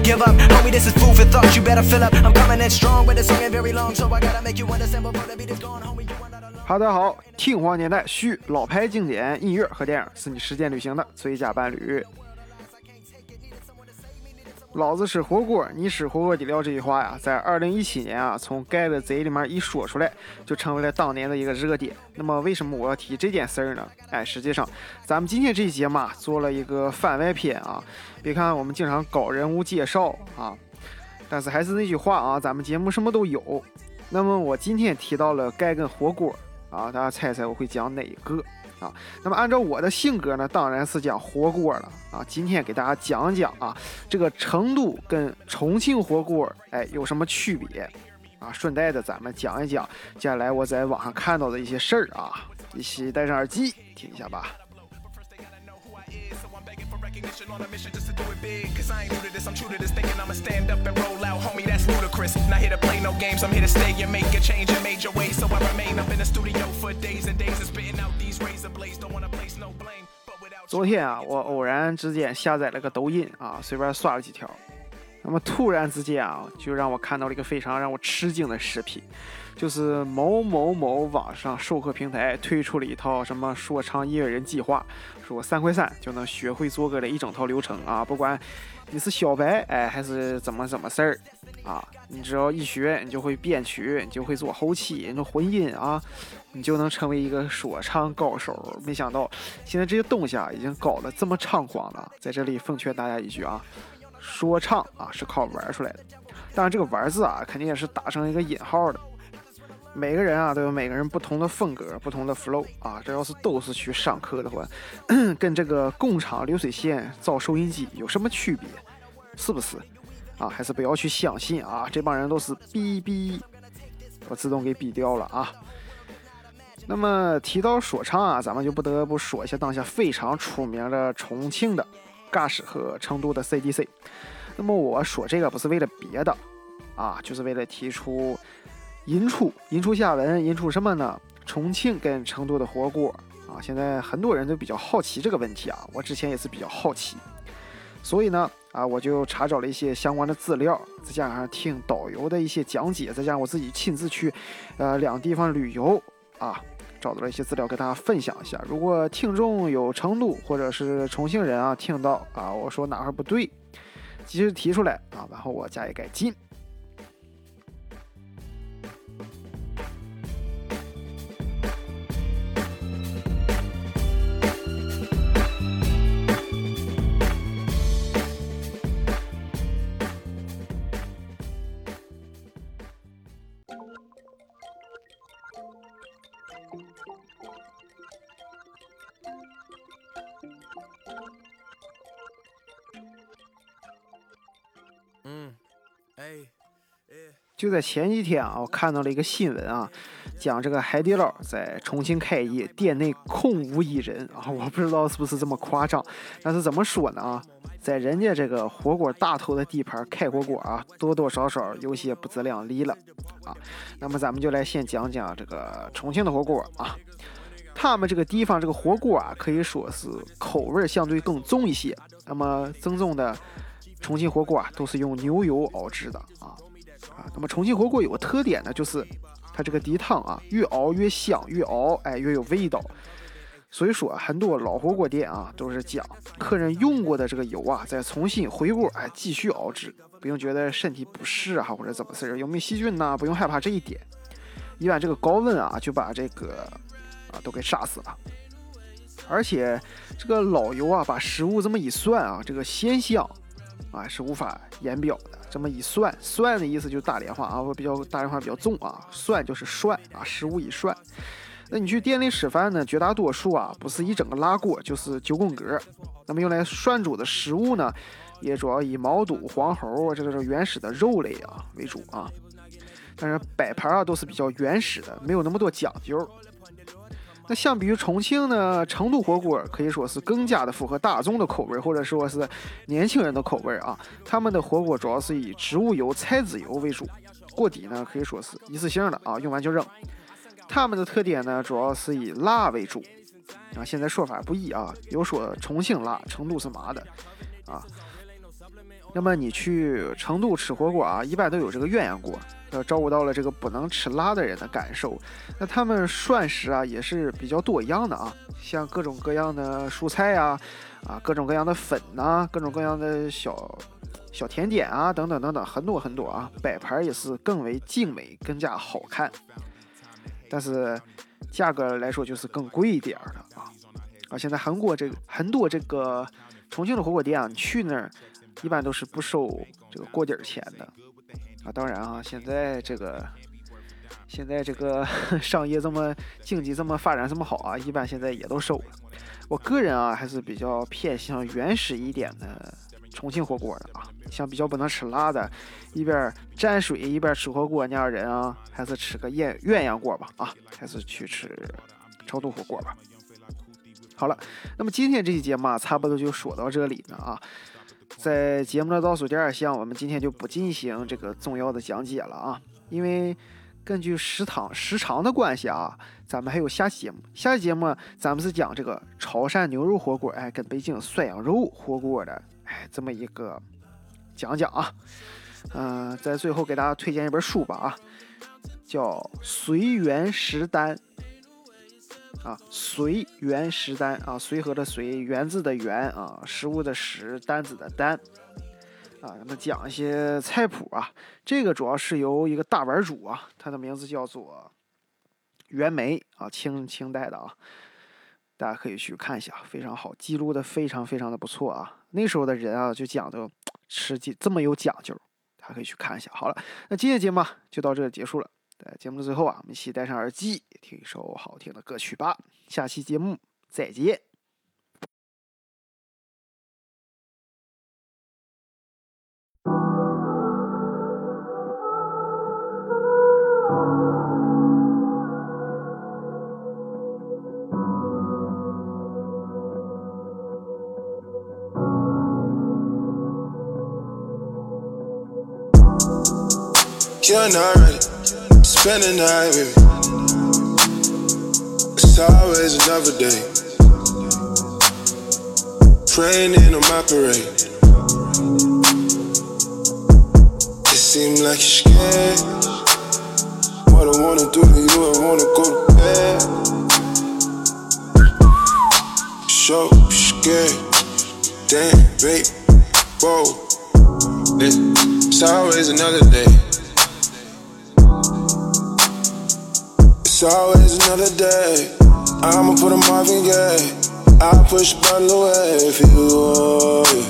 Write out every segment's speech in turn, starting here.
not give up. Homie, this is food for thought. You better fill up. I'm coming in strong, but the song ain't very long, so I gotta make you understand before the beat is gone. Homie, you are not alone. 哈，大家好，听黄年代续老牌经典音乐和电影是你时间旅行的最佳伴侣。老子吃火锅，你吃火锅底料这句话呀，在二零一七年啊，从盖的嘴里面一说出来，就成为了当年的一个热点。那么为什么我要提这件事儿呢？哎，实际上，咱们今天这一节嘛，做了一个番外篇啊。别看我们经常搞人物介绍啊，但是还是那句话啊，咱们节目什么都有。那么我今天提到了盖跟火锅啊，大家猜猜我会讲哪个？啊，那么按照我的性格呢，当然是讲火锅了啊。今天给大家讲讲啊，这个成都跟重庆火锅，哎，有什么区别啊？顺带的，咱们讲一讲接下来我在网上看到的一些事儿啊。一起戴上耳机听一下吧。recognition on a mission just to do it big. Cause I ain't new to this, I'm true to this, thinking I'ma stand up and roll out. Homie, that's ludicrous. Not here to play no games, I'm here to stay and make a change and major way. So I remain up 昨天啊，我偶然之间下载了个抖音啊，随便刷了几条，那么突然之间啊，就让我看到了一个非常让我吃惊的视频，就是某某某网上授课平台推出了一套什么说唱音乐人计划，说三块三就能学会做歌的一整套流程啊，不管你是小白哎还是怎么怎么事儿啊，你只要一学，你就会编曲，你就会做后期，你就混音啊，你就能成为一个说唱高手。没想到现在这些东西啊，已经搞得这么猖狂了。在这里奉劝大家一句啊，说唱啊是靠玩出来的，当然这个玩字啊，肯定也是打上一个引号的。每个人啊都有每个人不同的风格、不同的 flow 啊，这要是都是去上课的话，跟这个工厂流水线造收音机有什么区别？是不是？啊，还是不要去相信啊！这帮人都是逼逼，我自动给逼掉了啊。那么提到说唱啊，咱们就不得不说一下当下非常出名的重庆的尬师和成都的 CDC。那么我说这个不是为了别的啊，就是为了提出引出引出下文，引出什么呢？重庆跟成都的火锅啊，现在很多人都比较好奇这个问题啊，我之前也是比较好奇，所以呢啊，我就查找了一些相关的资料，再加上听导游的一些讲解，再加上我自己亲自去呃两地方旅游啊，找到了一些资料跟大家分享一下。如果听众有成都或者是重庆人啊，听到啊我说哪块不对，及时提出来啊，然后我加以改进。就在前几天啊，我看到了一个新闻啊，讲这个海底捞在重庆开业，店内空无一人啊，我不知道是不是这么夸张，但是怎么说呢啊，在人家这个火锅大头的地盘开火锅啊，多多少少有些不自量力了啊。那么咱们就来先讲讲这个重庆的火锅啊，他们这个地方这个火锅啊，可以说是口味相对更重一些。那么正宗的重庆火锅啊，都是用牛油熬制的啊。那么重庆火锅有个特点呢，就是它这个底汤啊，越熬越香，越熬哎越有味道。所以说，很多老火锅店啊，都是讲客人用过的这个油啊，再重新回锅，哎，继续熬制，不用觉得身体不适啊，或者怎么事儿，有没有细菌呐，不用害怕这一点。一般这个高温啊，就把这个啊都给杀死了。而且这个老油啊，把食物这么一涮啊，这个鲜香啊是无法言表的。这么一涮，涮的意思就是大连话啊，我比较大连话比较重啊，涮就是涮啊，食物一涮。那你去店里吃饭呢，绝大多数啊不是一整个辣锅，就是九宫格。那么用来涮煮的食物呢，也主要以毛肚、黄喉啊这种原始的肉类啊为主啊。但是摆盘啊都是比较原始的，没有那么多讲究。那相比于重庆呢，成都火锅可以说是更加的符合大众的口味，或者说是年轻人的口味啊。他们的火锅主要是以植物油、菜籽油为主，锅底呢可以说是一次性的啊，用完就扔。他们的特点呢，主要是以辣为主啊。现在说法不一啊，有说重庆辣，成都是麻的啊。那么你去成都吃火锅啊，一般都有这个鸳鸯锅，呃，照顾到了这个不能吃辣的人的感受。那他们涮食啊也是比较多样的啊，像各种各样的蔬菜呀，啊，各种各样的粉呐，各种各样的小小甜点啊，等等等等，很多很多啊，摆盘也是更为精美，更加好看。但是价格来说就是更贵一点的啊。啊，现在韩国这个很多这个重庆的火锅店啊，你去那儿。一般都是不收这个锅底儿钱的啊，当然啊，现在这个现在这个 商业这么经济这么发展这么好啊，一般现在也都收了。我个人啊，还是比较偏向原始一点的重庆火锅的啊，像比较不能吃辣的，一边蘸水一边吃火锅那样人啊，还是吃个鸳鸳鸯锅吧啊，还是去吃成都火锅吧。好了，那么今天这期节目啊，差不多就说到这里了啊。在节目的倒数第二项，我们今天就不进行这个重要的讲解了啊，因为根据时长时长的关系啊，咱们还有下期节目。下期节目咱们是讲这个潮汕牛肉火锅，哎，跟北京涮羊肉火锅的，哎，这么一个讲讲啊。嗯，在最后给大家推荐一本书吧啊，叫《随缘食单》。啊，随缘食单啊，随和的随，园子的园啊，食物的食，单子的单啊，那讲一些菜谱啊。这个主要是由一个大碗主啊，他的名字叫做袁枚啊，清清代的啊，大家可以去看一下，非常好，记录的非常非常的不错啊。那时候的人啊，就讲究吃这么有讲究，大家可以去看一下。好了，那今天节目就到这里结束了。在节目的最后啊，我们一起戴上耳机，听一首好听的歌曲吧。下期节目再见。Spend the night with me. It's always another day. Praying in on my parade. It seems like you're scared. What I wanna do to you, I wanna go to bed. So scared. Damn, babe. Whoa. It's always another day. It's always another day. I'ma put a Marvin Gaye. I'll push button away for you. Yeah.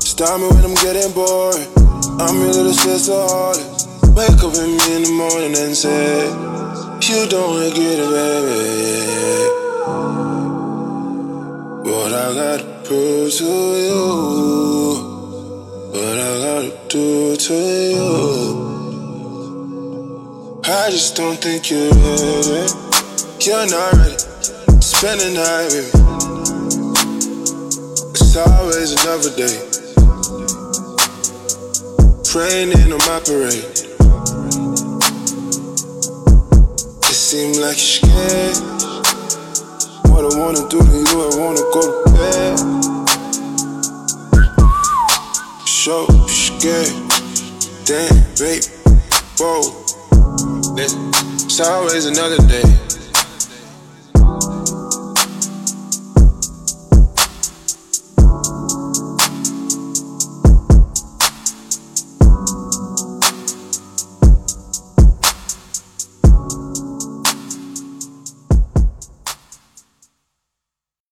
Stop me when I'm getting bored. I'm your little sister. Wake up with me in the morning and say, You don't regret it, baby. What I gotta prove to you. What I gotta do to you. I just don't think you're ready. You're not ready. Spend the night with me. It's always another day. Praying in on my parade. It seems like you're scared. What I wanna do to you, I wanna go to bed. So scared. Damn, babe. Whoa. It's always another day.